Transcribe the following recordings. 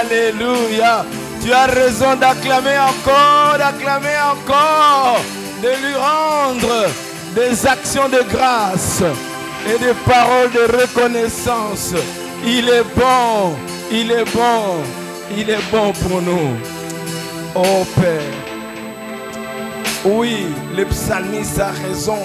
Alléluia. Tu as raison d'acclamer encore, d'acclamer encore, de lui rendre des actions de grâce et des paroles de reconnaissance. Il est bon, il est bon, il est bon pour nous. Oh Père. Oui, le psalmiste a raison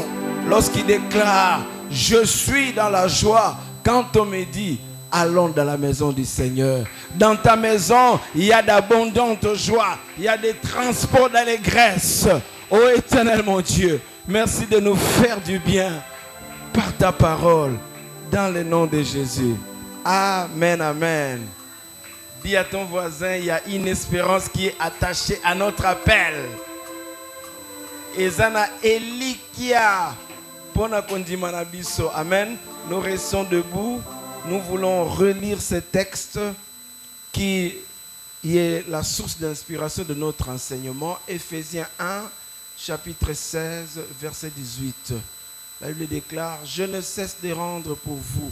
lorsqu'il déclare, je suis dans la joie quand on me dit, allons dans la maison du Seigneur. Dans ta maison, il y a d'abondantes joies, il y a des transports d'allégresse. Ô éternel mon Dieu, merci de nous faire du bien par ta parole, dans le nom de Jésus. Amen, amen. Dis à ton voisin, il y a une espérance qui est attachée à notre appel. Ezana Elikia. Amen. Nous restons debout. Nous voulons relire ce texte qui est la source d'inspiration de notre enseignement. Ephésiens 1, chapitre 16, verset 18. La Bible déclare, je ne cesse de rendre pour vous,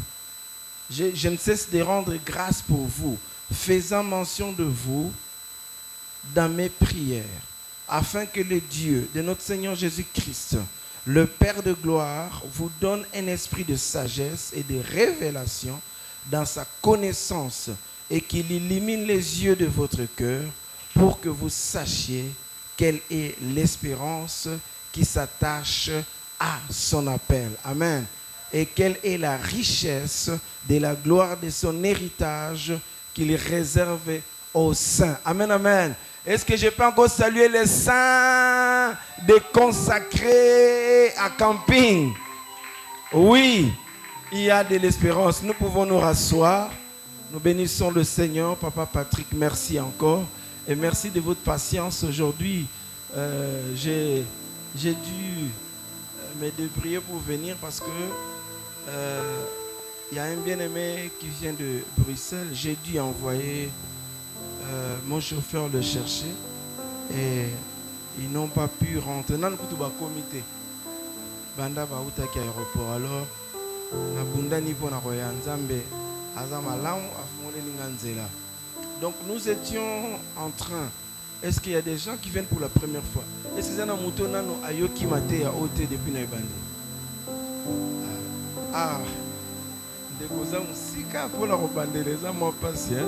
je, je ne cesse de rendre grâce pour vous, faisant mention de vous dans mes prières, afin que le Dieu de notre Seigneur Jésus-Christ, le Père de gloire, vous donne un esprit de sagesse et de révélation dans sa connaissance et qu'il illumine les yeux de votre cœur pour que vous sachiez quelle est l'espérance qui s'attache à son appel. Amen. Et quelle est la richesse de la gloire de son héritage qu'il réserve aux saints. Amen, amen. Est-ce que je peux encore saluer les saints de consacrés à camping? Oui, il y a de l'espérance. Nous pouvons nous rasseoir. Nous bénissons le Seigneur. Papa Patrick, merci encore. Et merci de votre patience aujourd'hui. Euh, J'ai dû me débrouiller pour venir parce que euh, il y a un bien-aimé qui vient de Bruxelles. J'ai dû envoyer euh, mon chauffeur le chercher et ils n'ont pas pu rentrer. Dans le comité, banda bautaki aéroport. Alors, na bundani pour na koya nzambe aza malamu afungoli nga nzela. Donc nous étions en train. Est-ce qu'il y a des gens qui viennent pour la première fois? Est-ce que zana muto nano ayoki mate ya ote depuis na ebande Ah, ndeko za musika mpona kobandela eza mwa mpasi hein?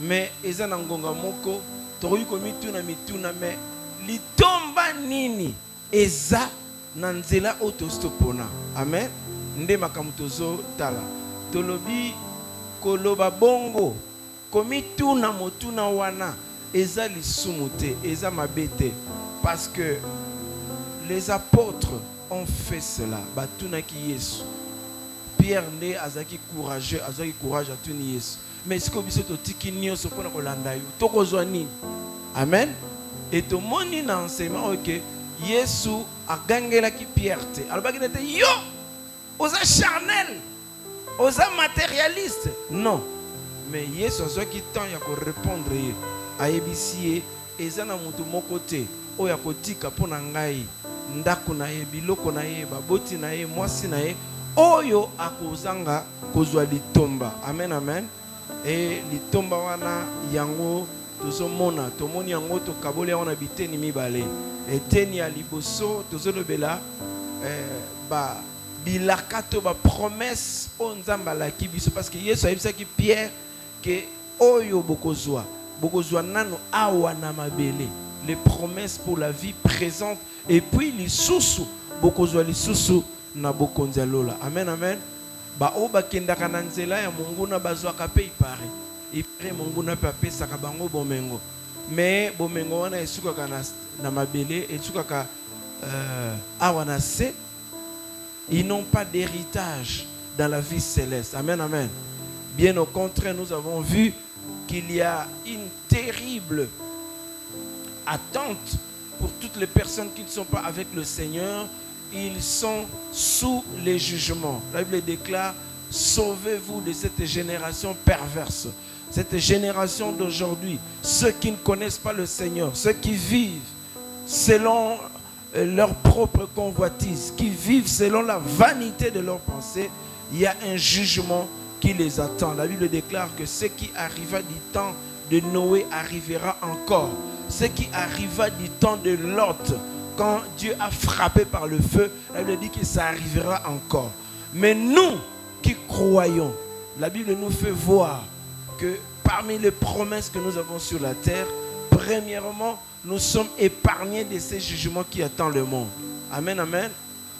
me eza na ngonga moko tokoki komituna mituna me litomba nini eza nzela amen. Nde makambo tozotala. Tolobi koloba bongo wana eza lisumu te eza parce que les apôtres ont fait cela batunaki yesu. Pierre nde azalaki courageux courage atuni yesu mais sikoyo biso totiki nyonso mpona kolanda yo? Tokozwa nini? Amen. E tomoni na enseignement oyo ke yesu agangelaki pierre te alobaki nete yo oza charnel oza matérialiste. Non. Mais yesu azwaki temps ya korépondre ye. Ayebisi ye eza na motu moko te oyo akotika mpo na ngai. Ndako na ye biloko na ye baboti na ye mwasi na ye oyo akozanga kozwa litomba. Amen amen e litomba wana yango tozomona tomoni yango tokaboli yango na biteni mibale. Eteni ya liboso tozolobela eh, bilaka to bapromese oyo nzambe alaki biso. Parce que yesu pierre oyo bokozwa bokozwa nano awa na mabele. Les promesses pour la vie présente. Et puis lisusu bokozwa lisusu na lola. Amen amen baoyo bakendaka na nzela ya monguna bazwaka mpe ipare. Ipare monguna mpe apesaka bango bomengo. Me bomengo wana esukaka na, na mabele esukaka euh, awa na se. Ils n'ont pas d'héritage dans la vie céleste. Amen amen. Bien au contraire, nous avons vu qu'il y a une terrible attente pour toutes les personnes qui ne sont pas avec le Seigneur. Ils sont sous les jugements. La Bible déclare, sauvez-vous de cette génération perverse. Cette génération d'aujourd'hui, ceux qui ne connaissent pas le Seigneur, ceux qui vivent selon euh, leur propre convoitise, qui vivent selon la vanité de leurs pensées, il y a un jugement qui les attend. La Bible déclare que ce qui arriva du temps de Noé arrivera encore. Ce qui arriva du temps de Lot, quand Dieu a frappé par le feu, la Bible dit que ça arrivera encore. Mais nous qui croyons, la Bible nous fait voir que parmi les promesses que nous avons sur la terre, premièrement, nous sommes épargnés de ces jugements qui attendent le monde. Amen, amen.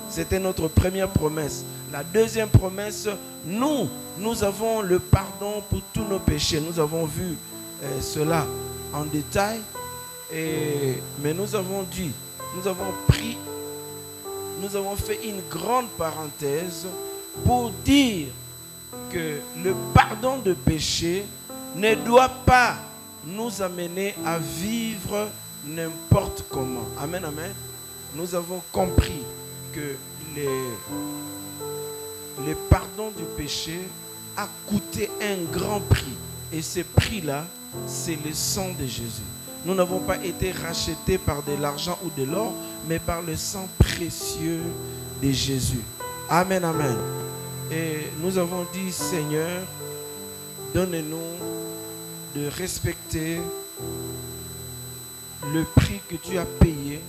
C'était notre première promesse. La deuxième promesse, nous, nous avons le pardon pour tous nos péchés. Nous avons vu euh, cela en détail. Mais nous avons dit, nous avons pris, nous avons fait une grande parenthèse pour dire que le pardon de péché ne doit pas nous amener à vivre n'importe comment. Amen, amen. Nous avons compris que le pardon du péché a coûté un grand prix. Et ce prix-là, c'est le sang de Jésus. Nous n'avons pas été rachetés par de l'argent ou de l'or, mais par le sang précieux de Jésus. Amen, amen. Et nous avons dit, Seigneur, donne-nous de respecter le prix que tu as payé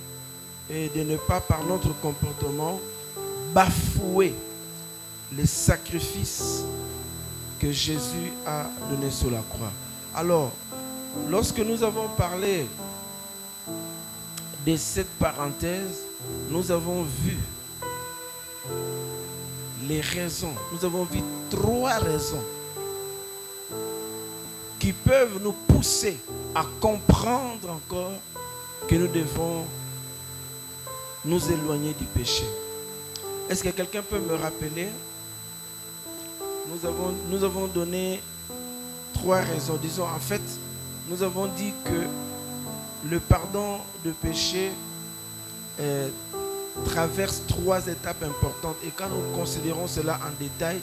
et de ne pas, par notre comportement, bafouer les sacrifices que Jésus a donnés sur la croix. Alors, lorsque nous avons parlé de cette parenthèse, nous avons vu les raisons. Nous avons vu trois raisons qui peuvent nous pousser à comprendre encore que nous devons nous éloigner du péché. Est-ce que quelqu'un peut me rappeler? Nous avons, nous avons donné trois raisons. Disons, en fait, nous avons dit que le pardon de péché euh, traverse trois étapes importantes. Et quand nous considérons cela en détail,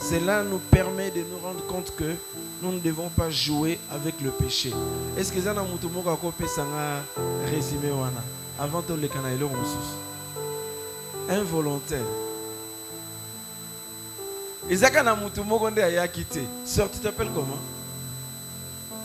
cela nous permet de nous rendre compte que nous ne devons pas jouer avec le péché. Est-ce que vous avez un résumé avant de le Involontaire. ezaka na mutu moko nde ayaki te sœur tu t'appelles comment?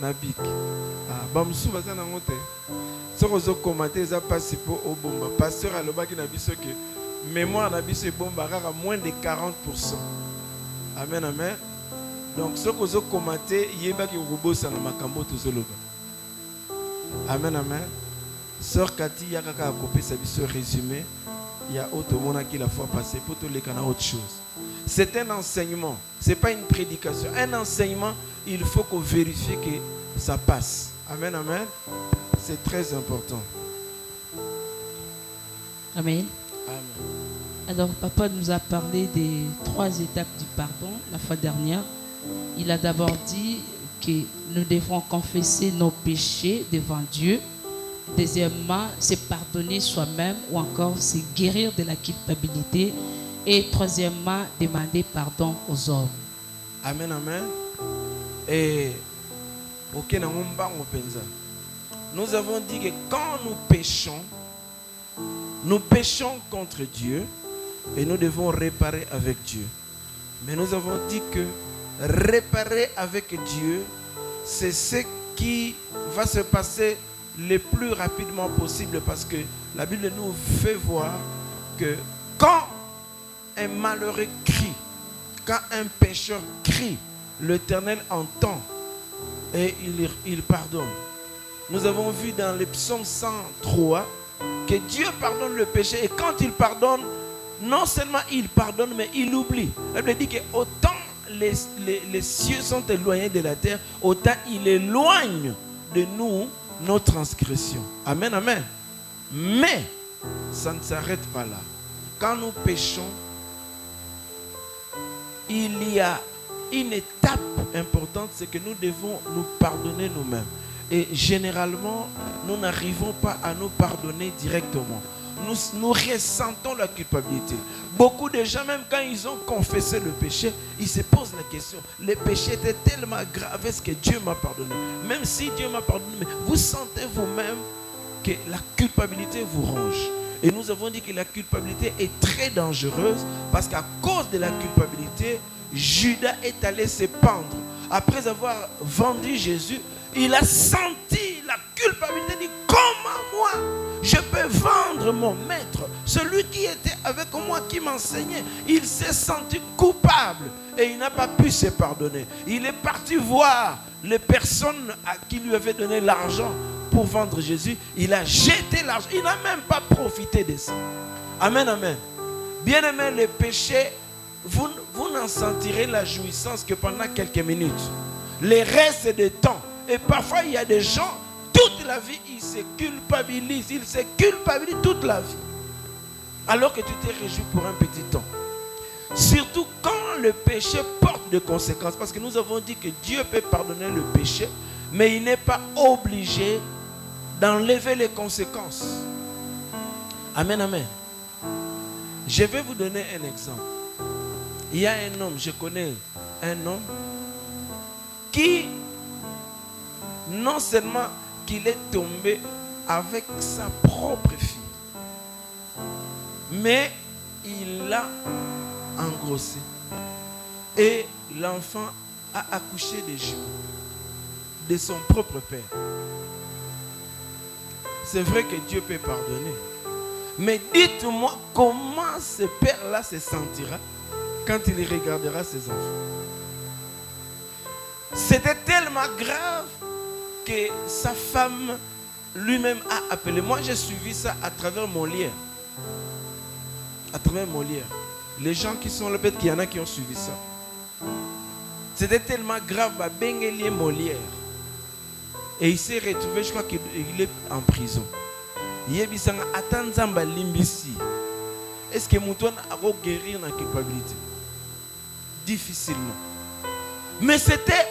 na bik ah, bamosusu baza nango te soki ozokoma te eza mpasi mpo obomba. Paster alobaki na biso ke mémoire na biso ebomba kaka moins de 40% amen amen. Donc soki ozokoma te yebaki kokobosana makambo tozoloba. Amen amen. Sœur kati ya kaka akopesa biso résumé. Ya oyo tomonaki la fois passé mpo toleka na autre chose c'est un enseignement. Ce n'est pas une prédication. Un enseignement, il faut qu'on vérifie que ça passe. Amen, amen. C'est très important. Amen. Amen. Alors, papa nous a parlé des trois étapes du pardon la fois dernière. Il a d'abord dit que nous devons confesser nos péchés devant Dieu. Deuxièmement, c'est pardonner soi-même ou encore c'est guérir de la culpabilité et troisièmement, demander pardon aux hommes. Amen, amen. Et nous avons dit que quand nous péchons, nous péchons contre Dieu et nous devons réparer avec Dieu. Mais nous avons dit que réparer avec Dieu, c'est ce qui va se passer le plus rapidement possible parce que la Bible nous fait voir que quand un malheureux crie, quand un pécheur crie, l'Éternel entend et il, pardonne. Nous avons vu dans le psaume 103 que Dieu pardonne le péché et quand il pardonne, non seulement il pardonne, mais il oublie. La dit que autant les cieux sont éloignés de la terre, autant il éloigne de nous nos transgressions. Amen, amen. Mais ça ne s'arrête pas là. Quand nous péchons, il y a une étape importante, c'est que nous devons nous pardonner nous-mêmes. Et généralement, nous n'arrivons pas à nous pardonner directement. Nous, ressentons la culpabilité. Beaucoup de gens, même quand ils ont confessé le péché, ils se posent la question. Le péché était tellement grave, est-ce que Dieu m'a pardonné? Même si Dieu m'a pardonné, vous sentez vous-même que la culpabilité vous ronge. Et nous avons dit que la culpabilité est très dangereuse parce qu'à cause de la culpabilité, Judas est allé se pendre. Après avoir vendu Jésus, il a senti la culpabilité. Il dit, comment moi, je peux vendre mon maître, celui qui était avec moi, qui m'enseignait. Il s'est senti coupable et il n'a pas pu se pardonner. Il est parti voir les personnes à qui lui avait donné l'argent vendre Jésus. Il a jeté l'argent. Il n'a même pas profité de ça. Amen, amen. Bien aimé, le péché, vous, vous n'en sentirez la jouissance que pendant quelques minutes. Les restes de temps. Et parfois, il y a des gens, toute la vie, ils se culpabilisent. Ils se culpabilisent toute la vie. Alors que tu t'es réjoui pour un petit temps. Surtout quand le péché porte des conséquences. Parce que nous avons dit que Dieu peut pardonner le péché, mais il n'est pas obligé d'enlever les conséquences. Amen, amen. Je vais vous donner un exemple. Il y a un homme, je connais un homme qui, non seulement qu'il est tombé avec sa propre fille, mais il l'a engrossé. Et l'enfant a accouché des jumeaux de son propre père. C'est vrai que Dieu peut pardonner. Mais dites-moi comment ce père-là se sentira quand il regardera ses enfants. C'était tellement grave que sa femme lui-même a appelé. Moi, j'ai suivi ça à travers mon lien. À travers mon. Les gens qui sont là, peut-être qu'il y en a qui ont suivi ça. C'était tellement grave, bah, Bengelie Molière. Et il s'est retrouvé, je crois qu'il il est en prison. Yebisanga atanzamba limbisi. Est-ce que Mouton a guérir la culpabilité? Difficilement. Mais c'était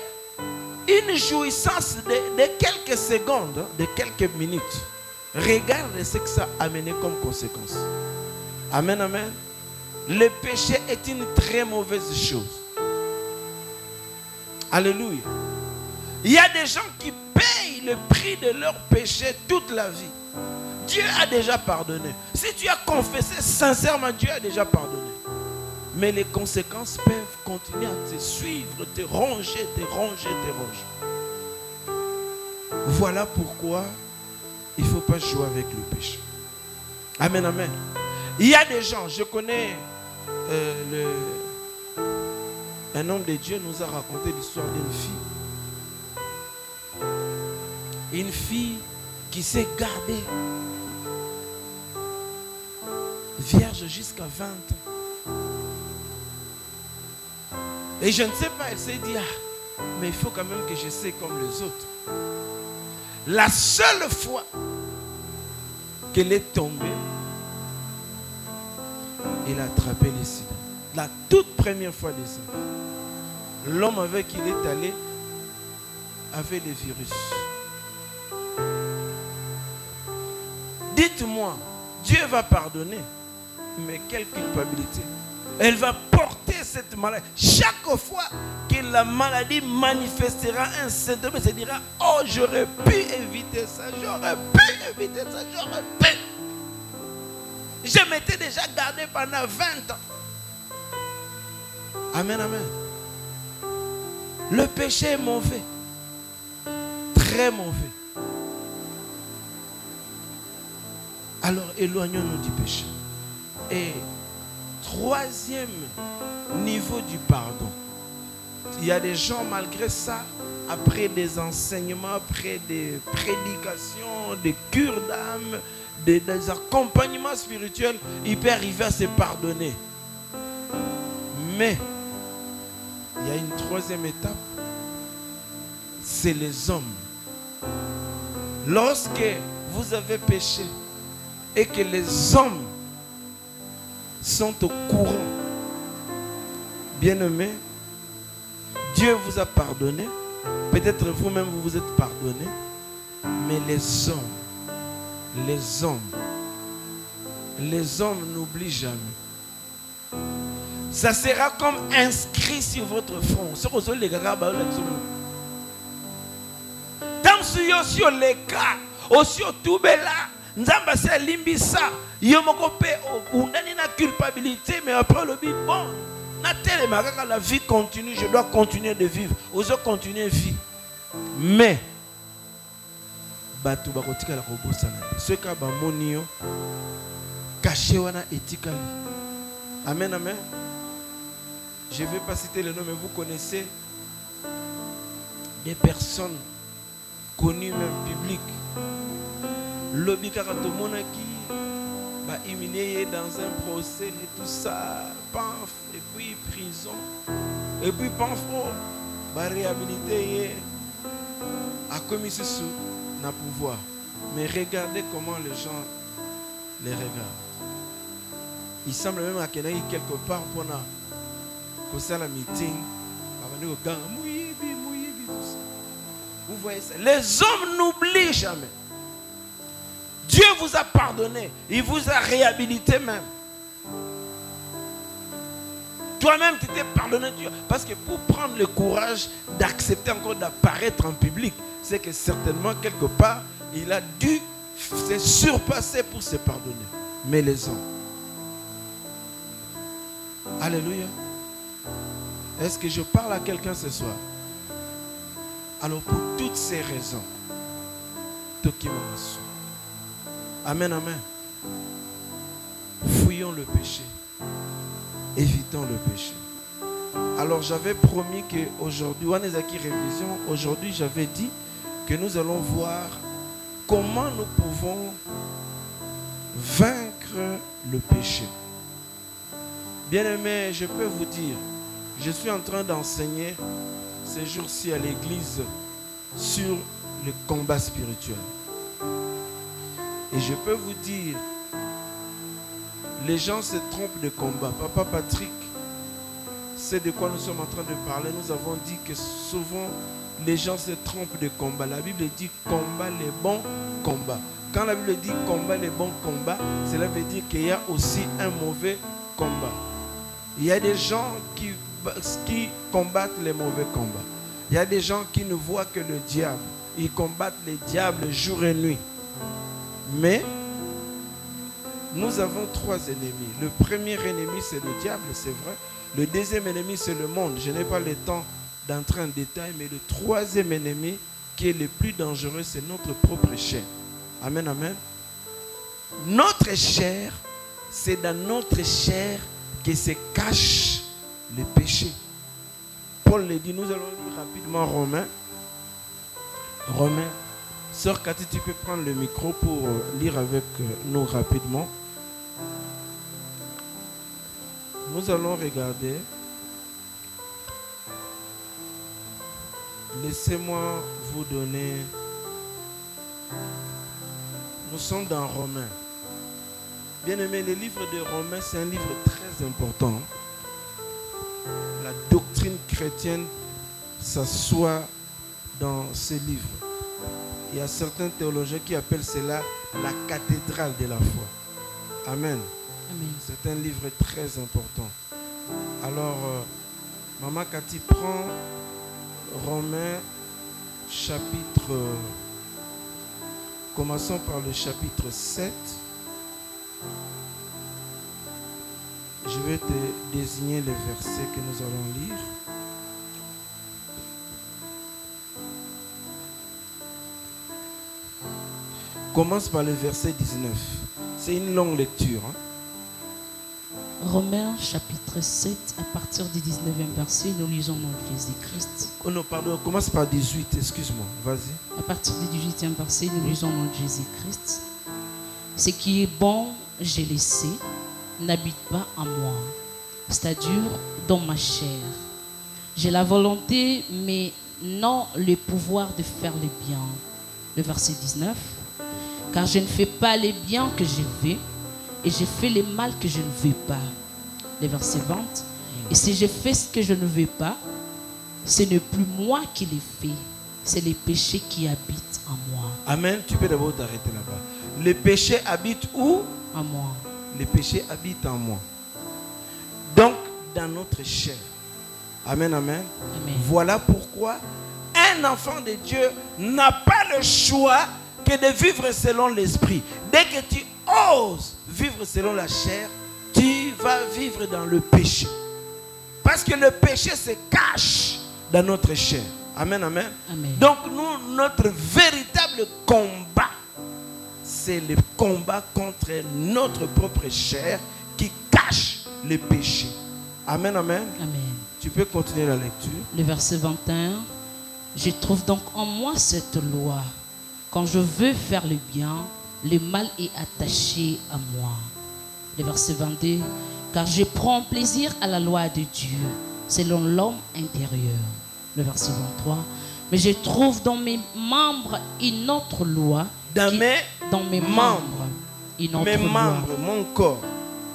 une jouissance de, de quelques secondes, hein, de quelques minutes. Regarde ce que ça a amené comme conséquence. Amen, amen. Le péché est une très mauvaise chose. Alléluia. Il y a des gens qui payent le prix de leur péché toute la vie. Dieu a déjà pardonné. Si tu as confessé sincèrement, Dieu a déjà pardonné. Mais les conséquences peuvent continuer à te suivre, te ronger, te ronger, te ronger. Voilà pourquoi il ne faut pas jouer avec le péché. Amen, amen. Il y a des gens, je connais euh, un homme de Dieu nous a raconté l'histoire d'une fille. Une fille qui s'est gardée vierge jusqu'à 20 ans. Et je ne sais pas, elle s'est dit, ah, mais il faut quand même que je sais comme les autres. La seule fois qu'elle est tombée, elle a attrapé les sida. La toute première fois des ça. L'homme avec qui il est allé avait le virus. Dites-moi, Dieu va pardonner, mais quelle culpabilité. Elle va porter cette maladie. Chaque fois que la maladie manifestera un symptôme, elle se dira, oh, j'aurais pu éviter ça, j'aurais pu éviter ça, j'aurais pu. Je m'étais déjà gardé pendant 20 ans. Amen, amen. Le péché est mauvais. Très mauvais. Alors éloignons-nous du péché. Et troisième niveau du pardon. Il y a des gens, malgré ça, après des enseignements, après des prédications, des cures d'âme, des, accompagnements spirituels, il peut arriver à se pardonner. Mais il y a une troisième étape, c'est les hommes. Lorsque vous avez péché et que les hommes sont au courant, bien-aimés, Dieu vous a pardonné, peut-être vous-même vous vous êtes pardonné, mais les hommes, les hommes, les hommes n'oublient jamais. Ça sera comme inscrit sur votre front. Que vous avez les bah, là, tout Tant que yo moko pe undani na culpabilité, mais après bit bon, na telema kaka la vie continue, je dois continuer de vivre. Ozo continuer vie. Mais bato bakotikala kobosana te soki bamoni yo kashe wana etikali amen amen je ne vais pas citer le nom mais vous connaissez des personnes connues même publiques lobi kaka tomonaki bahumilié ye dans un procès et tout ça. Et puis prison. Et puis panfo baréhabilité ye akomi susu na pouvoir. Mais regardez comment les gens les regardent. Il semble même akendaki quelque part mpona kosala meeting ça. Vous voyez ça? Les hommes n'oublient jamais Dieu vous a pardonné. Il vous a réhabilité même. Toi-même, tu t'es pardonné. Dieu. Parce que pour prendre le courage d'accepter encore d'apparaître en public, c'est que certainement, quelque part, il a dû se surpasser pour se pardonner. Mais les hommes. Alléluia. Est-ce que je parle à quelqu'un ce soir? Alors, pour toutes ces raisons, Tokimasu. Amen, amen. Fouillons le péché. Évitons le péché. Alors j'avais promis qu'aujourd'hui, Wanezaki Révision, aujourd'hui j'avais dit que nous allons voir comment nous pouvons vaincre le péché. Bien-aimé, je peux vous dire, je suis en train d'enseigner ces jours-ci à l'église sur le combat spirituel. Et je peux vous dire, les gens se trompent de combat. Papa Patrick, c'est de quoi nous sommes en train de parler. Nous avons dit que souvent, les gens se trompent de combat. La Bible dit combat les bons combats. Quand la Bible dit combat les bons combats, cela veut dire qu'il y a aussi un mauvais combat. Il y a des gens qui, qui combattent les mauvais combats. Il y a des gens qui ne voient que le diable. Ils combattent les diables jour et nuit. Mais nous avons trois ennemis. Le premier ennemi, c'est le diable, c'est vrai. Le deuxième ennemi, c'est le monde. Je n'ai pas le temps d'entrer en détail, mais le troisième ennemi, qui est le plus dangereux, c'est notre propre chair. Amen, amen. Notre chair, c'est dans notre chair que se cache le péché. Paul le dit, nous allons lire rapidement Romains. Romains Sœur Cathy, tu peux prendre le micro pour lire avec nous rapidement. Nous allons regarder. Laissez-moi vous donner. Nous sommes dans Romains. Bien aimé, le livre de Romains, c'est un livre très important. La doctrine chrétienne s'assoit dans ce livre. Il y a certains théologiens qui appellent cela la cathédrale de la foi. Amen. Amen. C'est un livre très important. Alors, euh, Maman Cathy prend Romains chapitre... euh, commençons par le chapitre 7. Je vais te désigner les versets que nous allons lire. Commence par le verset 19. C'est une longue lecture. hein. Romains chapitre 7, à partir du 19e verset, nous lisons dans Jésus-Christ. Oh non, pardon, commence par 18, excuse-moi, vas-y. À partir du 18e verset, nous lisons dans Jésus-Christ. Ce qui est bon, j'ai laissé, n'habite pas en moi, c'est-à-dire dans ma chair. J'ai la volonté, mais non le pouvoir de faire le bien. Le verset 19. Car je ne fais pas les biens que je veux, et je fais le mal que je ne veux pas. Le verset 20. Et si je fais ce que je ne veux pas, ce n'est plus moi qui les fais, c'est les péchés qui habitent en moi. Amen. Tu peux d'abord t'arrêter là-bas. Les péchés habitent où? En moi. Les péchés habitent en moi. Donc, dans notre chair. Amen, amen. Amen. Voilà pourquoi un enfant de Dieu n'a pas le choix que de vivre selon l'esprit. Dès que tu oses vivre selon la chair, tu vas vivre dans le péché. Parce que le péché se cache dans notre chair. Amen, amen. Amen. Donc nous, notre véritable combat, c'est le combat contre notre propre chair qui cache le péché. Amen, amen. Amen. Tu peux continuer la lecture. Le verset 21. Je trouve donc en moi cette loi. Quand je veux faire le bien, le mal est attaché à moi. Le verset 22. Car je prends plaisir à la loi de Dieu, selon l'homme intérieur. Le verset 23. Mais je trouve dans mes membres une autre loi. Dans qui- mes dans mes membres. Une autre Mes loi. membres, mon corps,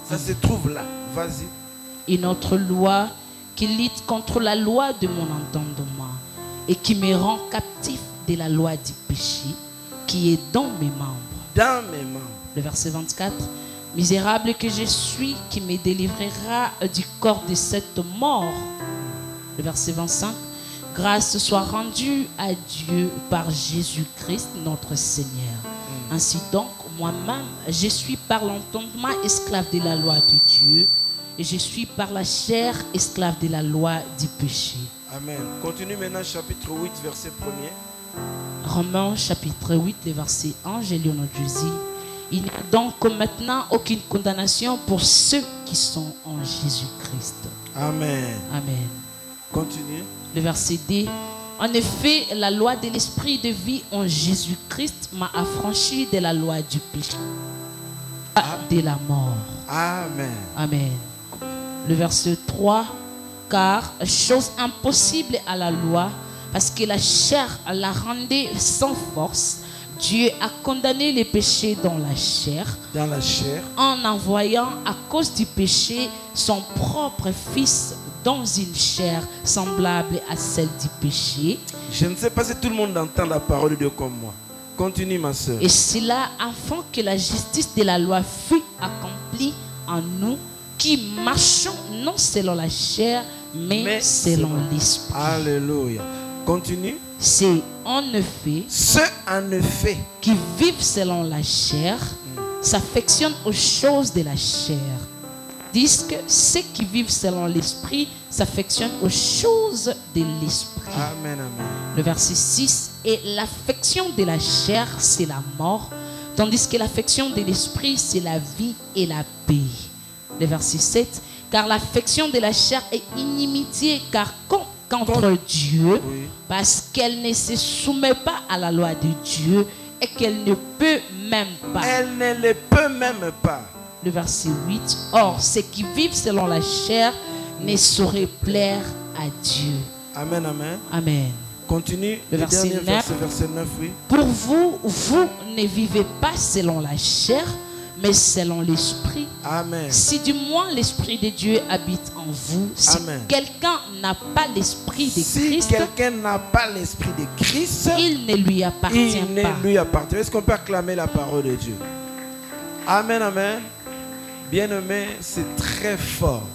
ça se trouve là. Vas-y. une autre loi qui lutte contre la loi de mon entendement et qui me rend captif de la loi du péché qui est dans mes membres. Dans mes membres. Le verset 24. Misérable que je suis, qui me délivrera du corps de cette mort. Le verset 25. Grâce soit rendue à Dieu par Jésus-Christ notre Seigneur. Ainsi donc, moi-même, je suis par l'entendement esclave de la loi de Dieu et je suis par la chair esclave de la loi du péché. Amen. Continue maintenant chapitre 8, verset 1er. Romains chapitre 8, le verset 1, j'ai lu Jésus. Il n'y a donc maintenant aucune condamnation pour ceux qui sont en Jésus-Christ. Amen. Amen. Continue. Le verset 2. En effet, la loi de l'esprit de vie en Jésus-Christ m'a affranchi de la loi du péché, pas de la mort. Amen. Amen. Le verset 3. Car chose impossible à la loi, parce que la chair la rendait sans force, Dieu a condamné les péchés dans la chair Dans la chair. en envoyant à cause du péché son propre Fils dans une chair semblable à celle du péché. Je ne sais pas si tout le monde entend la parole de Dieu comme moi. Continue, ma soeur. Et cela afin que la justice de la loi fût accomplie en nous qui marchons non selon la chair, mais, Mais selon selon- l'esprit. Alléluia. Continue. C'est en effet Ceux en effet qui vivent selon la chair s'affectionnent aux choses de la chair. Disent que ceux qui vivent selon l'esprit s'affectionnent aux choses de l'esprit. Amen, amen. Le verset 6, et l'affection de la chair, c'est la mort, tandis que l'affection de l'esprit, c'est la vie et la paix. Le verset 7, car l'affection de la chair est inimitié, car con- contre Contre- Dieu, Oui. parce qu'elle ne se soumet pas à la loi de Dieu et qu'elle ne peut même pas. Elle ne le peut même pas. Le verset 8, or ceux qui vivent selon la chair ne sauraient plaire à Dieu. Amen, amen. Amen. Continue. Le verset dernier 9. verset, verset 9, oui. Pour vous, vous ne vivez pas selon la chair, mais selon l'esprit. Amen. Si du moins l'esprit de Dieu habite en vous, si quelqu'un n'a pas l'esprit de Si Christ, quelqu'un n'a pas l'esprit de Christ, il ne lui appartient il pas. ne lui appartient. Est-ce qu'on peut acclamer la parole de Dieu? Amen, amen. Bien-aimé, c'est très fort.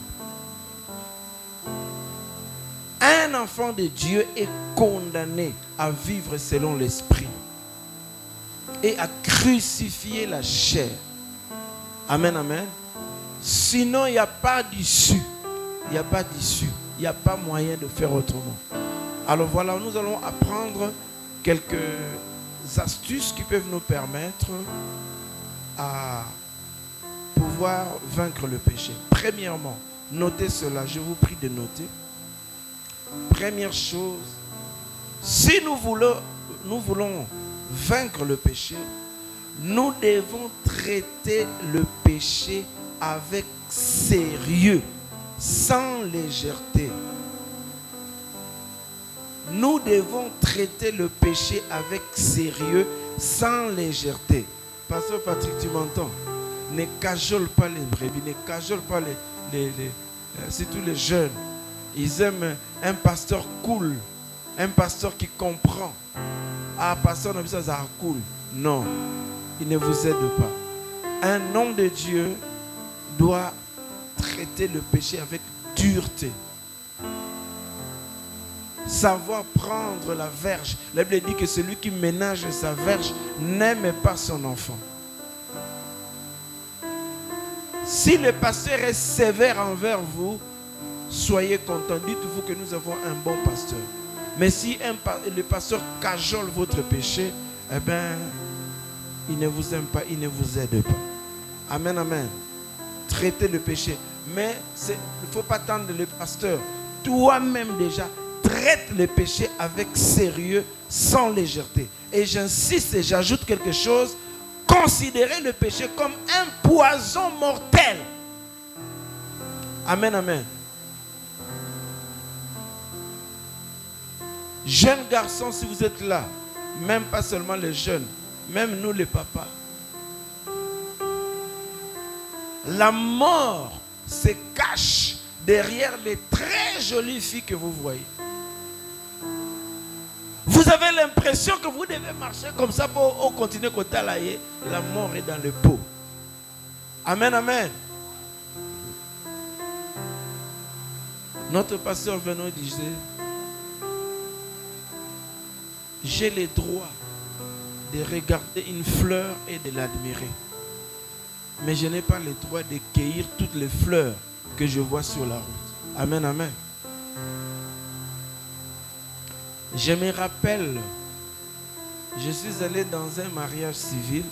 Un enfant de Dieu est condamné à vivre selon l'esprit et à crucifier la chair. Amen, amen. Sinon, il n'y a pas d'issue. Il n'y a pas d'issue. Il n'y a pas moyen de faire autrement. Alors voilà, nous allons apprendre quelques astuces qui peuvent nous permettre à pouvoir vaincre le péché. Premièrement, notez cela, je vous prie de noter. Première chose, si nous voulons, nous voulons vaincre le péché, nous devons traiter le péché avec sérieux, sans légèreté. Nous devons traiter le péché avec sérieux, sans légèreté. Pasteur Patrick, tu m'entends? Ne cajole pas les brebis, ne cajole pas les, les, les euh, surtout les jeunes. Ils aiment un pasteur cool, un pasteur qui comprend. Ah, pasteur, on a ça, ça cool. Non, il ne vous aide pas. Un homme de Dieu doit traiter le péché avec dureté. Savoir prendre la verge. La Bible dit que celui qui ménage sa verge n'aime pas son enfant. Si le pasteur est sévère envers vous, soyez content. Dites-vous que nous avons un bon pasteur. Mais si le pasteur cajole votre péché, eh bien, il ne vous aime pas, il ne vous aide pas. Amen, amen. Traitez le péché. Mais il ne faut pas attendre le pasteur. Toi-même déjà, traite le péché avec sérieux, sans légèreté. Et j'insiste et j'ajoute quelque chose. Considérez le péché comme un poison mortel. Amen, amen. Jeunes garçons, si vous êtes là, même pas seulement les jeunes, même nous les papas, la mort se cache derrière les très jolies filles que vous voyez. Vous avez l'impression que vous devez marcher comme ça pour continuer à La mort est dans le pot. Amen, amen. Notre pasteur Venant disait, j'ai le droit de regarder une fleur et de l'admirer. Mais je n'ai pas le droit de cueillir toutes les fleurs que je vois sur la route. Amen, amen. Je me rappelle, je suis allé dans un mariage civil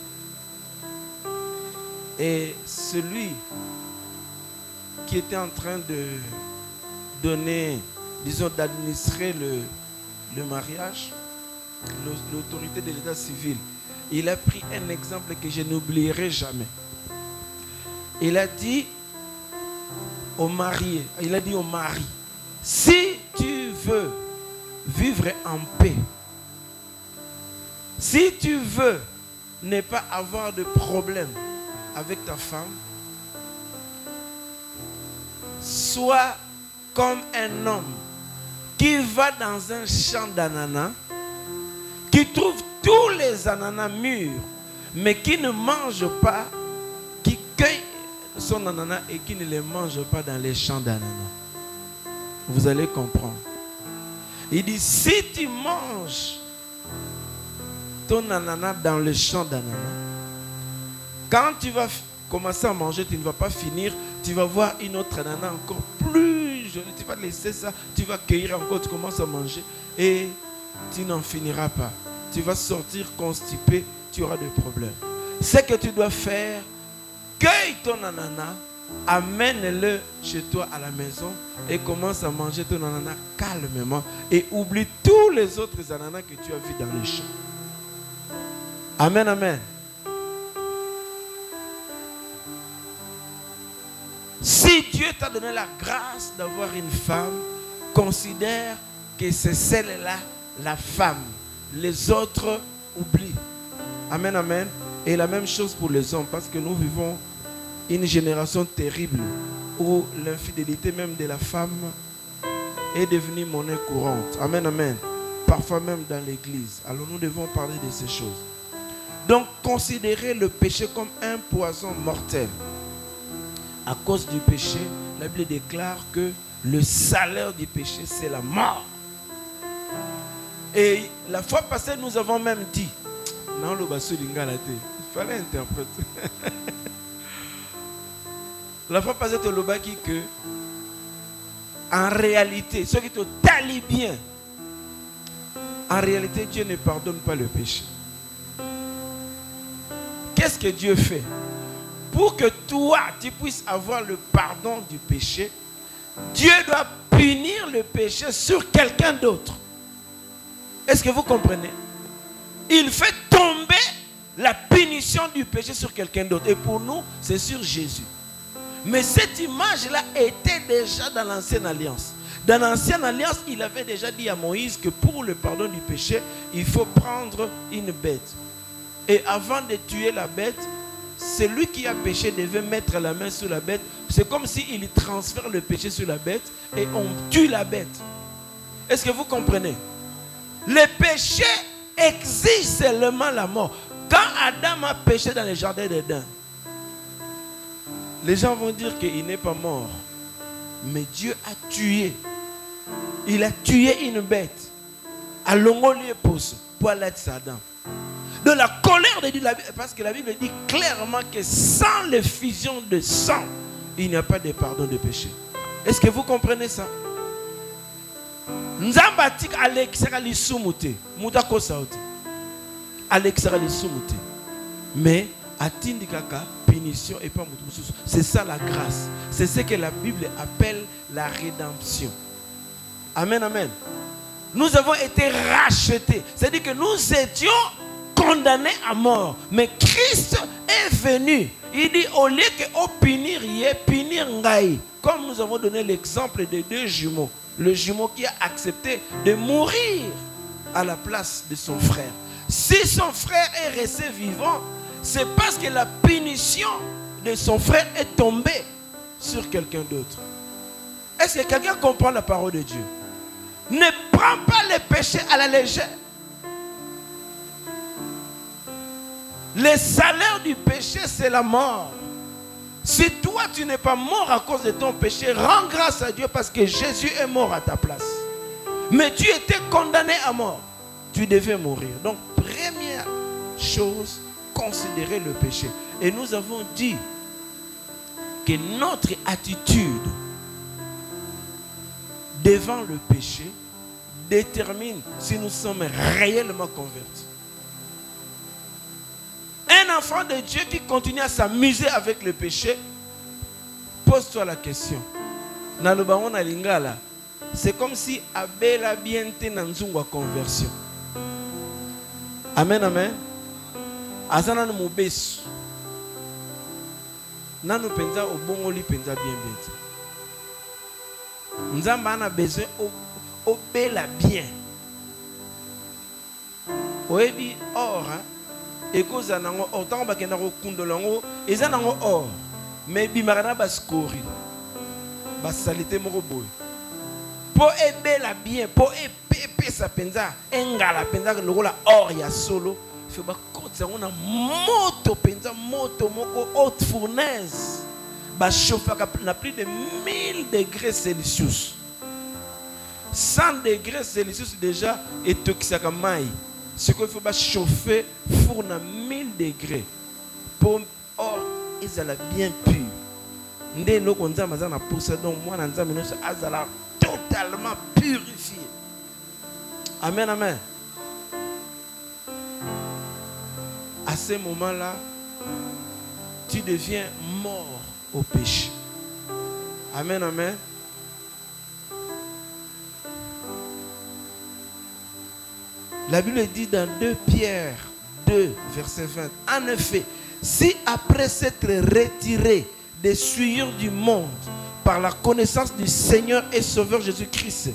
et celui qui était en train de donner, disons, d'administrer le, mariage, l'autorité de l'état civil, il a pris un exemple que je n'oublierai jamais. Il a dit au marié, il a dit au mari, si tu veux vivre en paix, si tu veux ne pas avoir de problème avec ta femme, sois comme un homme qui va dans un champ d'ananas trouve tous les ananas mûrs, mais qui ne mange pas, qui cueille son ananas et qui ne les mange pas dans les champs d'ananas. Vous allez comprendre. Il dit, si tu manges ton ananas dans le champ d'ananas, quand tu vas commencer à manger, tu ne vas pas finir, tu vas voir une autre ananas encore plus jolie. Tu vas laisser ça, tu vas cueillir encore, tu commences à manger et tu n'en finiras pas. Tu vas sortir constipé, tu auras des problèmes. Ce que tu dois faire, cueille ton ananas, amène-le chez toi à la maison et commence à manger ton ananas calmement et oublie tous les autres ananas que tu as vus dans les champs. Amen, amen. Si Dieu t'a donné la grâce d'avoir une femme, considère que c'est celle-là la femme. Les autres oublient. Amen, amen. Et la même chose pour les hommes, parce que nous vivons une génération terrible où l'infidélité même de la femme est devenue monnaie courante. Amen, amen. Parfois même dans l'église. Alors nous devons parler de ces choses. Donc considérez le péché comme un poison mortel. À cause du péché, la Bible déclare que le salaire du péché, c'est la mort. Et la fois passée, nous avons même dit, non, le il fallait interpréter. La fois passée, tu as dit que, en réalité, ce qui te talit bien, en réalité, Dieu ne pardonne pas le péché. Qu'est-ce que Dieu fait? Pour que toi, tu puisses avoir le pardon du péché, Dieu doit punir le péché sur quelqu'un d'autre. Est-ce que vous comprenez? Il fait tomber la punition du péché sur quelqu'un d'autre. Et pour nous, c'est sur Jésus. Mais cette image-là était déjà dans l'ancienne alliance. Dans l'ancienne alliance, il avait déjà dit à Moïse que pour le pardon du péché, il faut prendre une bête. Et avant de tuer la bête, celui qui a péché devait mettre la main sur la bête. C'est comme s'il transfère le péché sur la bête et on tue la bête. Est-ce que vous comprenez? Le péché exige seulement la mort. Quand Adam a péché dans le jardin d'Éden, les gens vont dire qu'il n'est pas mort. Mais Dieu a tué. Il a tué une bête. À l'ongolier pousse pour aller Adam. De la colère de Dieu, parce que la Bible dit clairement que sans l'effusion de sang, il n'y a pas de pardon de péché. Est-ce que vous comprenez ça? Nzambe atika alekisaka lisumu te. Moto akosa yo te. Alekisaka lisumu te. Mais atindi kaka punition et pas moto mosusu. C'est ça la grâce. C'est ce que la bible appelle la rédemption. Amen amen. Nous avons été rachetés. C'est à dire que nous étions condamnés à mort. Mais Christ est venu. Il dit au lieu que au punir est punir ngai comme nous avons donné l'exemple des deux jumeaux le jumeau qui a accepté de mourir à la place de son frère. Si son frère est resté vivant, c'est parce que la punition de son frère est tombée sur quelqu'un d'autre. Est-ce que quelqu'un comprend la parole de Dieu? Ne prends pas les péchés à la légère. Le salaire du péché, c'est la mort. Si toi tu n'es pas mort à cause de ton péché, rends grâce à Dieu parce que Jésus est mort à ta place. Mais tu étais condamné à mort. Tu devais mourir. Donc, première chose, considérer le péché. Et nous avons dit que notre attitude devant le péché détermine si nous sommes réellement convertis. Enfant de Dieu qui continue à s'amuser avec le péché, pose-toi la question. C'est comme si Abel a bien été dans une conversion. Amen, amen. Azana no mobesu. Nanu penza obongoli penza bien bête. Nzamba a besoin obela bien. Oebi or, hein? Ekozala nango or ntango bakenda kokundola yango eza nango or. Me ebimaka na basalite ebela bien mpo epesa mpenza engala mpenza lokola or ya solo fe bakotisa yango na moto mpenza moto moko haute fournaise. Bachauffaka na plus de 1000 degrés celsius. 100 degrés celsius déjà etokisaka mai ce qu'il faut chauffer four à 1000 degrés. Pour or ezala bien pur. Nde eloko nzambe aza na posa donc mwana nzambe nyonso azala totalement purifié. Amen amen. À ce moment là tu deviens mort au péché. Amen amen La Bible dit dans 2 Pierre 2, verset 20, en effet, si après s'être retiré des souillures du monde par la connaissance du Seigneur et Sauveur Jésus-Christ,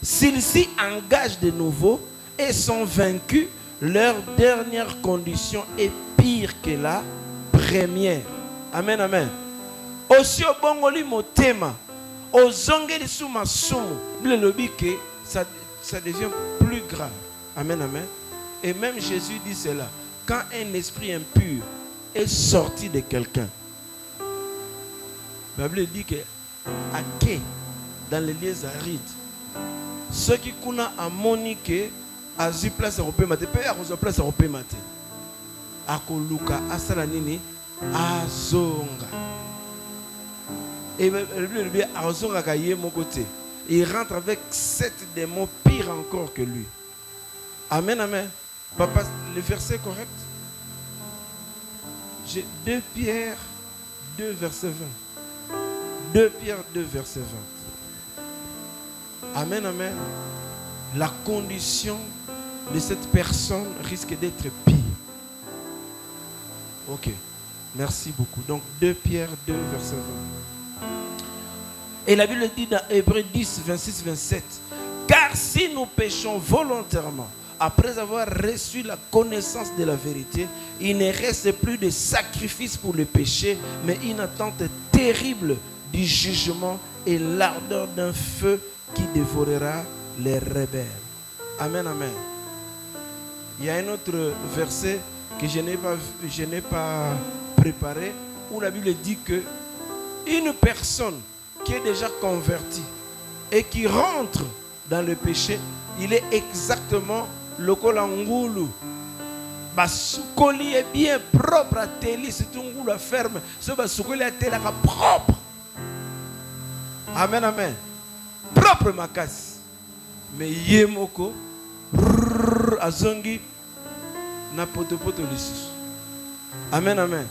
s'ils s'y engagent de nouveau et sont vaincus, leur dernière condition est pire que la première. Amen, amen. Aussi au bongoli motema, au zongeli sous ça devient plus grave. Amen, amen. Et même Jésus dit cela. Quand un esprit impur est sorti de quelqu'un, la Bible dit que à quai, dans les lieux arides, ceux qui kuna amoni que azu place européenne pe akozwa place européenne mate akoluka asala nini azonga et lui lui azongaka ye moko te il rentre avec sept démons pire encore que lui Amen, amen. Papa, le verset correct? J'ai 2 Pierre 2, verset 20. 2 Pierre 2, verset 20. Amen, amen. La condition de cette personne risque d'être pire. Ok. Merci beaucoup. Donc 2 Pierre 2, verset 20. Et la Bible dit dans Hébreu 10, 26, 27. Car si nous péchons volontairement, après avoir reçu la connaissance de la vérité, il ne reste plus de sacrifice pour le péché, mais une attente terrible du jugement et l'ardeur d'un feu qui dévorera les rebelles. Amen, amen. Il y a un autre verset que je n'ai pas, pas préparé où la Bible dit que une personne qui est déjà convertie et qui rentre dans le péché, il est exactement lokola ngulu basukoli est bien propre à teli surtout ngulu à ferme so basukoli atelaka propre. Amen amen. Propre makasi. Mais ye moko azongi na potopoto lisusu. Amen amen.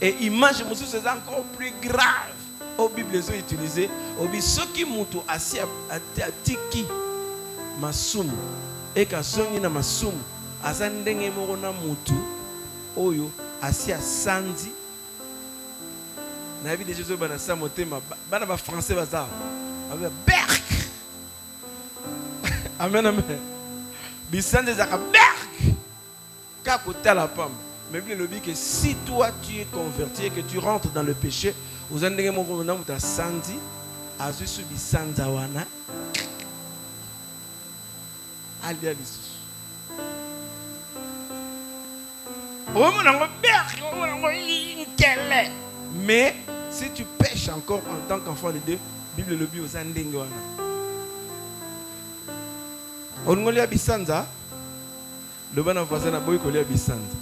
Et image mosusu eza encore plus grave. Oyo bible ezo utilise obi soki moto asi atiki masumu eka asongi na masumu. Aza ndenge moko na motu oyo asi asanzi nayebi deja oyo bana sa motema ba- bana bafrançais baza babe berk! Amen amen. Bisanzi ezalaka berk! Kaka kotala pamba. Mais bible elobi ke si toi tu es converti que tu rentres dans le péché oza ndenge moko na moto asanzi azwi so bisanza wana alia lisusu omona yango berk omona yango mais si tu pêches encore en tant qu'enfant de dieu bible elobi oza ndenge wana. Olingo lia bisanza. Loba na voisin na boyi kolia bisanza.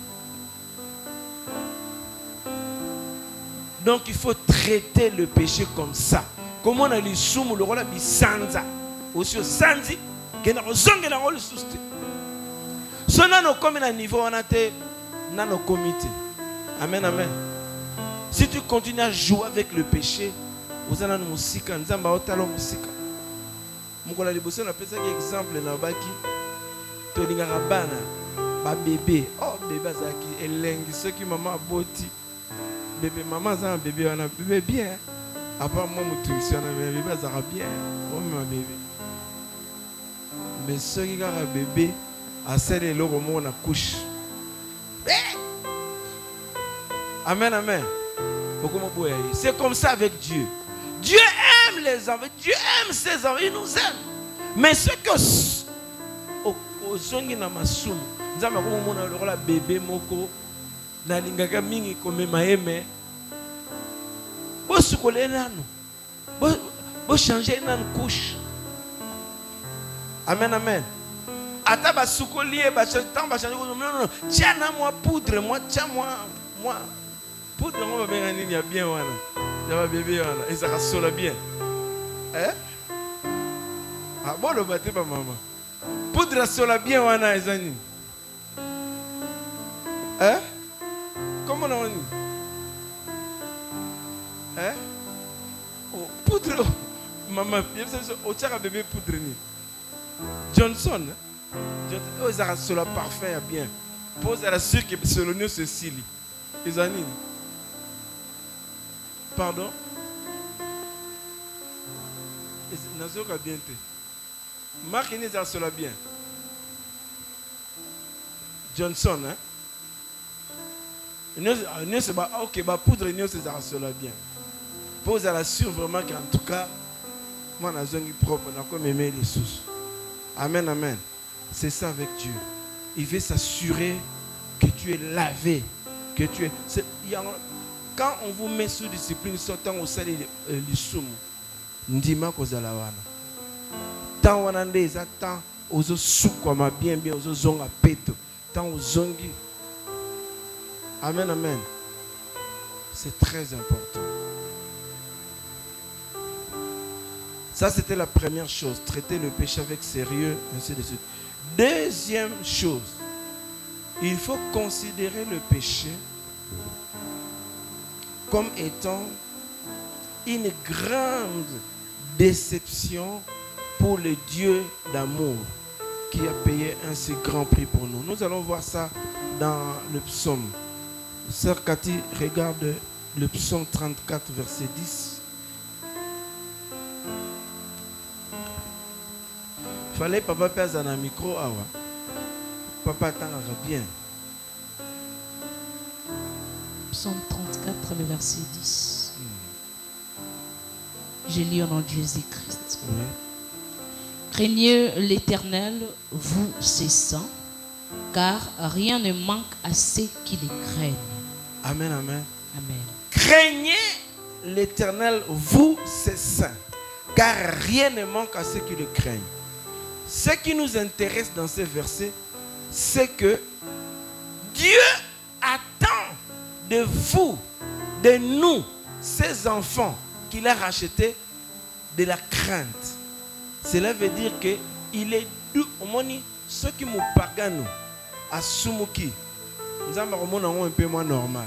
Donc il faut traiter le péché comme ça. Comment on a lisumu lokola bisanza. Aussi osanzi kenda kozongela yango lisusu te so nano okomi na niveau wana te nano okomi te. Amen amen. Si tu continues à jouer avec le péché oza nano mosika nzambe aotala mosika. Mokolo ya liboso napesaki exemple na baki tolingaka bana babebe. Oh bebe azalaki elengi soki mama aboti. Bebe mama aza na bebe wana bebe bien apart mwa motunisi wana bebe azalaka bien omema bebe mais soki kaka bebe asali eloko moko na Eh! amen amen. C'est comme ça avec dieu. Dieu aime les enfants. Dieu aime ses enfants. Il nous aime. Mais ce que ozongi na masumu nzambe akomomona lokola bebe moko nalingaka mingi komema ye me bosukola ye nanu. Bo- bochange nanu couche amen amen. Ata basukoli ye ntango bachange nono tia na mwa poudre mwa tia mwa mwa poudre yango babenga nini ya bien wana. Ya babebe wana. Ezalaka sola bien. Eh? Ah, boloba te bamama poudre ya sola bien wana eza nini Eh? Comment on dit? Hein oh, Poudre. oh, Maman, bien sûr, au tchara bébé poudre ni. Johnson. hein? Johnson. Oh, ils ont sur la parfum ya bien. Pose à la sucre que nez Cécile. Ils dit. Pardon? Nazoka bien te marque ni ezala sola bien johnson hein? nyonso ah, nyonso ba ok bapoudre nyonso ezalaka sola bien mpo ozala sur vraiment que en tout cas mwana azongi propre nakomeme lisusu amen amen. C'est ça avec dieu. Il veut s'assurer que tu es lavé que tu es quand on vous met sous discipline so ntango osali eh, lisumu ndima kozala wana. Ntango wana nde eza temps ozosukwama bien bien ozozonga peto. Ntango ozongi. Amen, amen. C'est très important. Ça, c'était la première chose. Traiter le péché avec sérieux, ainsi de suite. Deuxième chose, il faut considérer le péché comme étant une grande déception pour le Dieu d'amour qui a payé un si grand prix pour nous. Nous allons voir ça dans le psaume. Sœur Cathy, regarde le psaume 34, verset 10. Fallait papa pèse dans un micro. Ah ouais. Papa attendra bien. Psaume 34, le verset 10. Je lis au nom de Jésus-Christ. Oui. Craignez l'Éternel, vous ses saints, car rien ne manque à ceux qui les craignent. Amen, amen. Amen. Craignez l'éternel, vous, ses saints, car rien ne manque à ceux qui le craignent. Ce qui nous intéresse dans ces versets, c'est que Dieu attend de vous, de nous, ses enfants qu'il a rachetés, de la crainte. Cela veut dire que il est doux. Omoni, ceux qui me pagano, à Sumuki, nous avons un peu moins normal.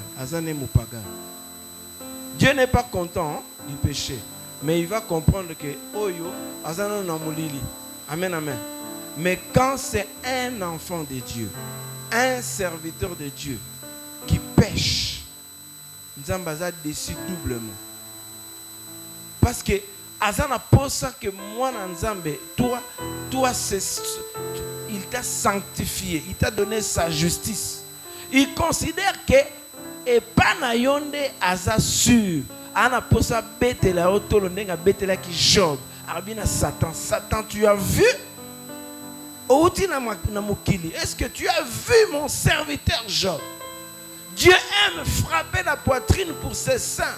Dieu n'est pas content hein, du péché, mais il va comprendre que Oyo, Azana Namulili. Amen, amen. Mais quand c'est un enfant de Dieu, un serviteur de Dieu qui pêche, nous avons doublement. Parce que Azana ça que moi, Nzambe, toi, toi, il t'a sanctifié, il t'a donné sa justice. Il considère que et pas na yonde aza sûr ana posa betela yo tolo ndenge abetelaki job arabi na satan satan tu as vu? Outi na, ma- na mokili est ce que tu as vu mon serviteur job? Dieu aime frapper la poitrine pour ses saints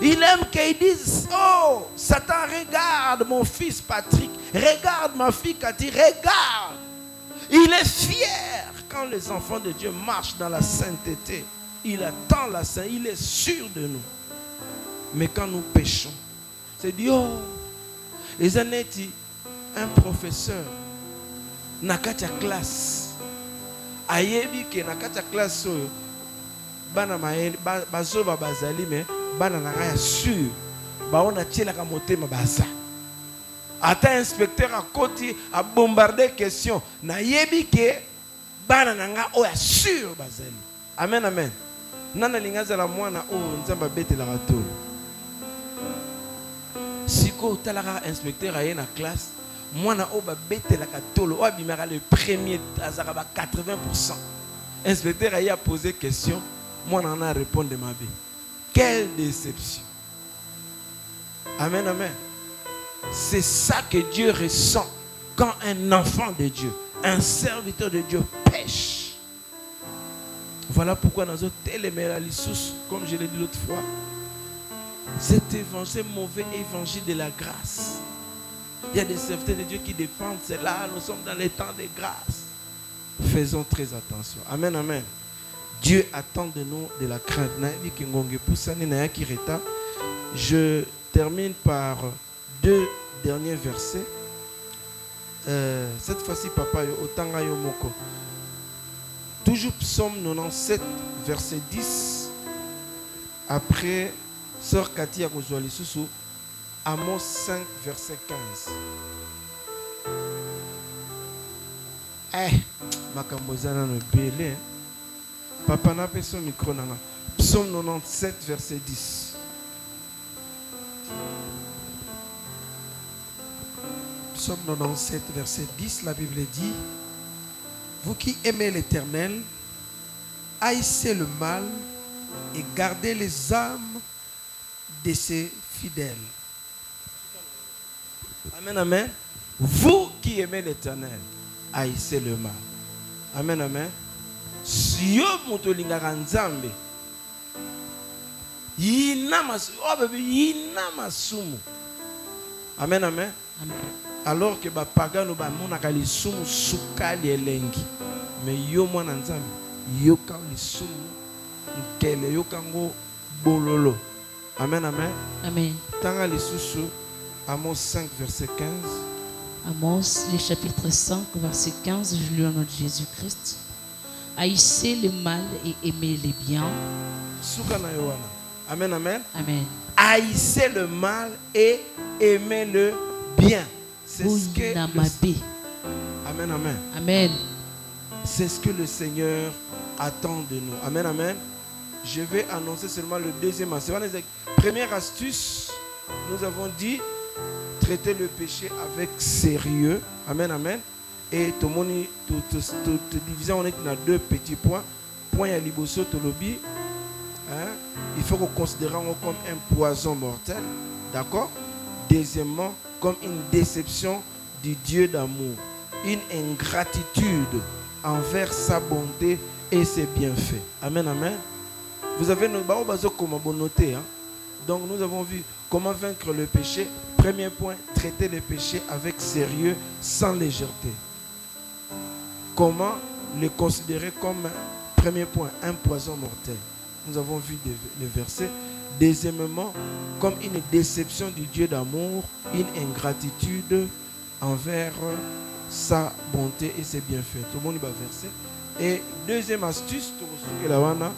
il aime qu'ils disent oh satan regarde mon fils patrick regarde ma fille cathy regarde il est fier quand les enfants de Dieu marchent dans la sainteté. Il attend la sainteté, il est sûr de nous. Mais quand nous péchons, c'est dit, oh, les années, un professeur, nakati ya classe, ayebi ke nakati ya classe oyo, bana mayele, ba- bazoba bazali, mais bana na ngai ya motema baza. ata inspecteur akoti abombarde question nayebi ke bana na nga oyo assure bazali. Amen amen. Nani alingi azala mwana oyo nzambe abetelaka tolo sikoyo otalaka inspecteur aye na classe mwana oyo babetelaka tolo oyo abimaka le premier azalaka ba 80 inspecteur aye apose question mwana wana arépondre mabe quelle déception amen amen c'est ça que Dieu ressent quand un enfant de Dieu, un serviteur de Dieu pêche. Voilà pourquoi tellement la lisusu, comme je l'ai dit l'autre fois. Cet évangile, mauvais évangile de la grâce. Il y a des serviteurs de Dieu qui dépendent, c'est là, nous sommes dans les temps de grâce. Faisons très attention. Amen, amen. Dieu attend de nous de la crainte. Je termine par deux derniers versets. Euh, cette fois-ci, papa, yo moko. Toujours psaume 97, verset 10. Après, sœur Cathy Akozwali Soussou, Amos 5, verset 15. Eh, makambo eza nano ebele hein. papa napesa yo micro psaume 97 verset 10 Psaume 97, verset 10, la Bible dit, Vous qui aimez l'Éternel, haïssez le mal et gardez les âmes de ses fidèles. Amen, amen. Vous qui aimez l'éternel, haïssez le mal. Amen, amen. Si yo moto olingaka nzambe yina masumu oh bebe yina masumu amen amen Amen. alors que bapagano bamonaka lisumu sukali elengi me yo mwana nzambe yoka lisumu nkele yoka yango bololo amen amen Amen. tanga lisusu amos 5 verset 15 Amos, le chapitre 5, verset 15, je lis au nom de Jésus-Christ. Haïssez le mal et aimez le bien. Amen, amen. Amen. Haïssez le mal et aimez le bien. C'est ce que le-. Amen, amen. Amen. C'est ce que le Seigneur attend de nous. Amen, amen. Je vais annoncer seulement le deuxième aspect. Première astuce, nous avons dit traiter le péché avec sérieux. Amen, amen. Et tout le monde, tout, tout, tout, tout divisé, on est dans deux petits points. Point à liboso, tolobi. Hein? Il faut qu'on considère comme un poison mortel. D'accord? Deuxièmement, comme une déception du Dieu d'amour. Une ingratitude envers sa bonté et ses bienfaits. Amen, amen. Vous avez nos. Hein? Donc nous avons vu comment vaincre le péché. Premier point, traiter le péché avec sérieux, sans légèreté. Comment le considérer comme, premier point, un poison mortel. Nous avons vu les versets. Deuxièmement, comme une déception du Dieu d'amour, une ingratitude envers sa bonté et ses bienfaits. Tout le monde va verser. Et deuxième astuce, tout le monde,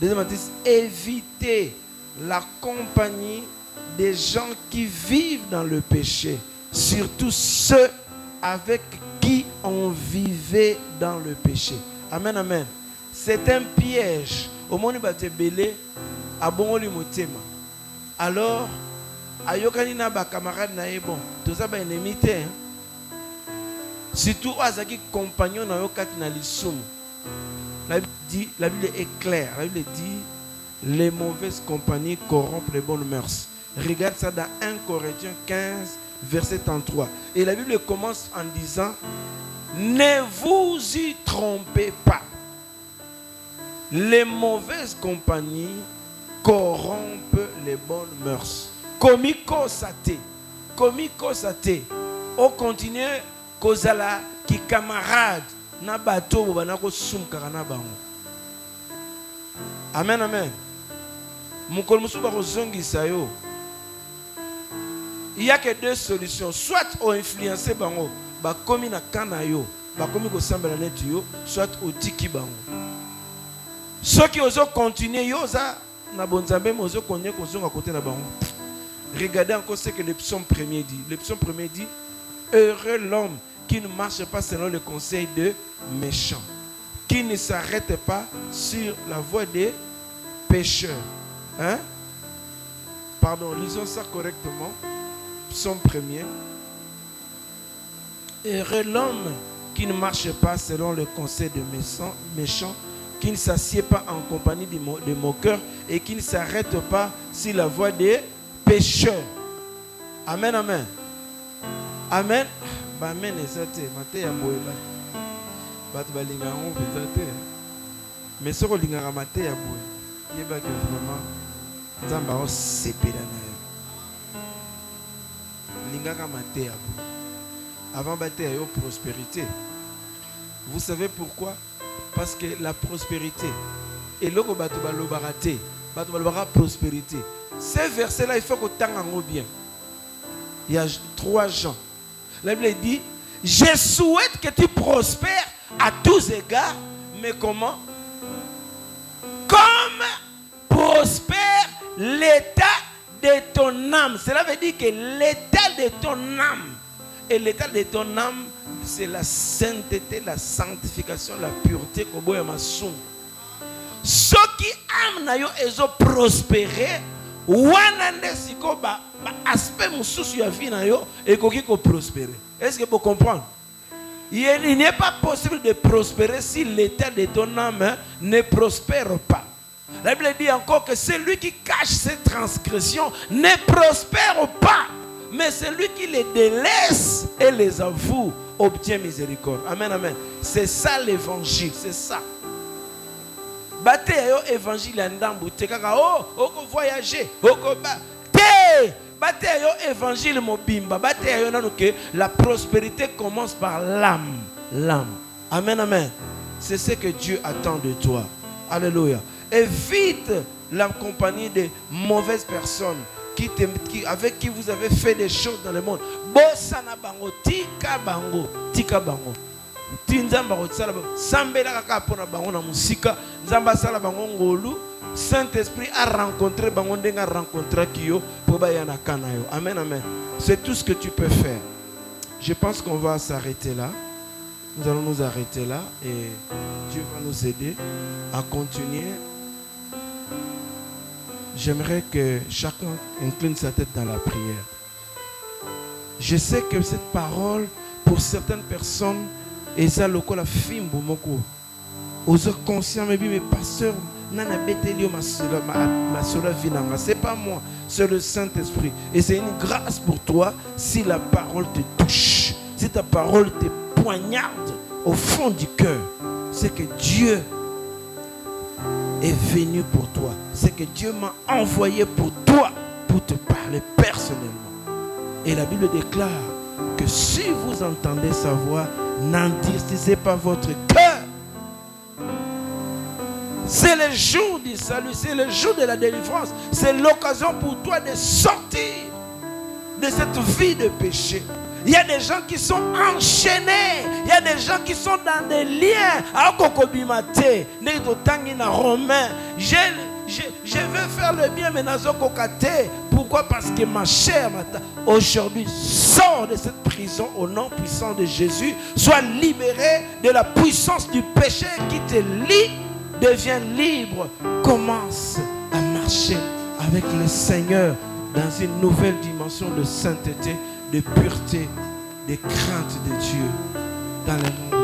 Deuxième astuce, éviter la compagnie des gens qui vivent dans le péché, surtout ceux avec qui on vivait dans le péché. Amen, amen. C'est un piège. Au monde belé, à bon motema. Alors, ayokani na ba camarade na bon, tout ça ba ennemi te. hein. Surtout azaki compagnon na yo kati na lisumu. La Bible, est claire. La Bible dit les mauvaises compagnies corrompent les bonnes mœurs. Regarde ça dans 1 Corinthiens 15, verset 33. Et la Bible commence en disant Ne vous y trompez pas. Les mauvaises compagnies corrompent les bonnes mœurs. Komiko sate. Komiko sate. On continue kozala ki camarade na bato oyo bana kosumkaka na bango. Amen amen. Mokolo mosusu bakozongisa il a que deux solutions. Soit oinfluence bango bakomi na ka na yo bakomi kosambela neti yo soit otiki bango. Soki ozokontinue yo oza na bonzambe ozokontinue kozonga na regardez encore ce que le psaume premier dit. Le psaume premier dit heureux l'homme qui ne marche pas selon le conseil de méchants, qui ne s'arrête pas sur la voie des pécheurs. Hein? Pardon, lisons ça correctement. Psaume premier. Heureux l'homme qui ne marche pas selon le conseil de méchants, qui ne s'assied pas en compagnie des, des moqueurs et qui ne s'arrête pas sur la voie des pécheurs. Amen, amen. Amen. Amen, eza te mateya boye bato balingaka yango mais vraiment nzambe aosepela na avant bateya yo prospérité. Vous savez pourquoi? Parce que la prospérité eloko bato balobaka te bato balobaka prospérité. Ce verset là il faut kotanga yango bien. Il y a trois gens la Bible dit, je souhaite que tu prospères à tous égards, mais comment? Comme prospère l'état de ton âme. Cela veut dire que l'état de ton âme, et l'état de ton âme, c'est la sainteté, la sanctification, la pureté. Masumu. soki ame na yo ezoprospere wana nde sikoyo ba, ba aspect mosusu ya vie na yo ekoki koprospere. Est ce que comprendre il il n'est pas possible de prospérer si l'état de ton âme ne prospère pas. La Bible dit encore que celui qui cache ses transgressions ne prospère pas mais celui qui les délaisse et les avoue obtient miséricorde. Amen amen. C'est ça l'évangile c'est ça bateya yo évangile ya ndambo te kaka o okovoyage okoba te! Yo évangile mobimba. Bateya yo nano ke la prospérité commence par l'âme. L'âme. Amen amen. C'est ce que Dieu attend de toi. Alléluia. Évite la compagnie de mauvaises personnes qui qui, avec qui vous avez fait des choses dans le monde. Bosana bango tika bango tika bango ti nzambe akosala bango sambela kaka mpona bango na mosika nzambe asala bango ngolu Saint-Esprit a rencontré bango ndenge a rencontraki yo mpo baya na kana yo. Amen, amen. C'est tout ce que tu peux faire. Je pense qu'on va s'arrêter là. Nous allons nous arrêter là et Dieu va nous aider à continuer. J'aimerais que chacun incline sa tête dans la prière. Je sais que cette parole, pour certaines personnes, et ça, le la fimbo moko. Aux conscients, mais mes pasteurs, nana betelio ma sola ma sola vinanga. C'est pas moi, c'est le Saint-Esprit. Et c'est une grâce pour toi si la parole te touche, si ta parole te poignarde au fond du cœur. C'est que Dieu est venu pour toi. C'est que Dieu m'a envoyé pour toi, pour te parler personnellement. Et la Bible déclare que si vous entendez sa voix, n'endurcissez pas votre cœur. C'est le jour du salut, c'est le jour de la délivrance. C'est l'occasion pour toi de sortir de cette vie de péché. Il y a des gens qui sont enchaînés. Il y a des gens qui sont dans des liens. Romain. Je, veux faire le bien, mais Pourquoi? Parce que ma chair, aujourd'hui, sort de cette prison au nom puissant de Jésus. Sois libéré de la puissance du péché qui te lie. Deviens libre. Commence à marcher avec le Seigneur dans une nouvelle dimension de sainteté de pureté, de crainte de Dieu dans le monde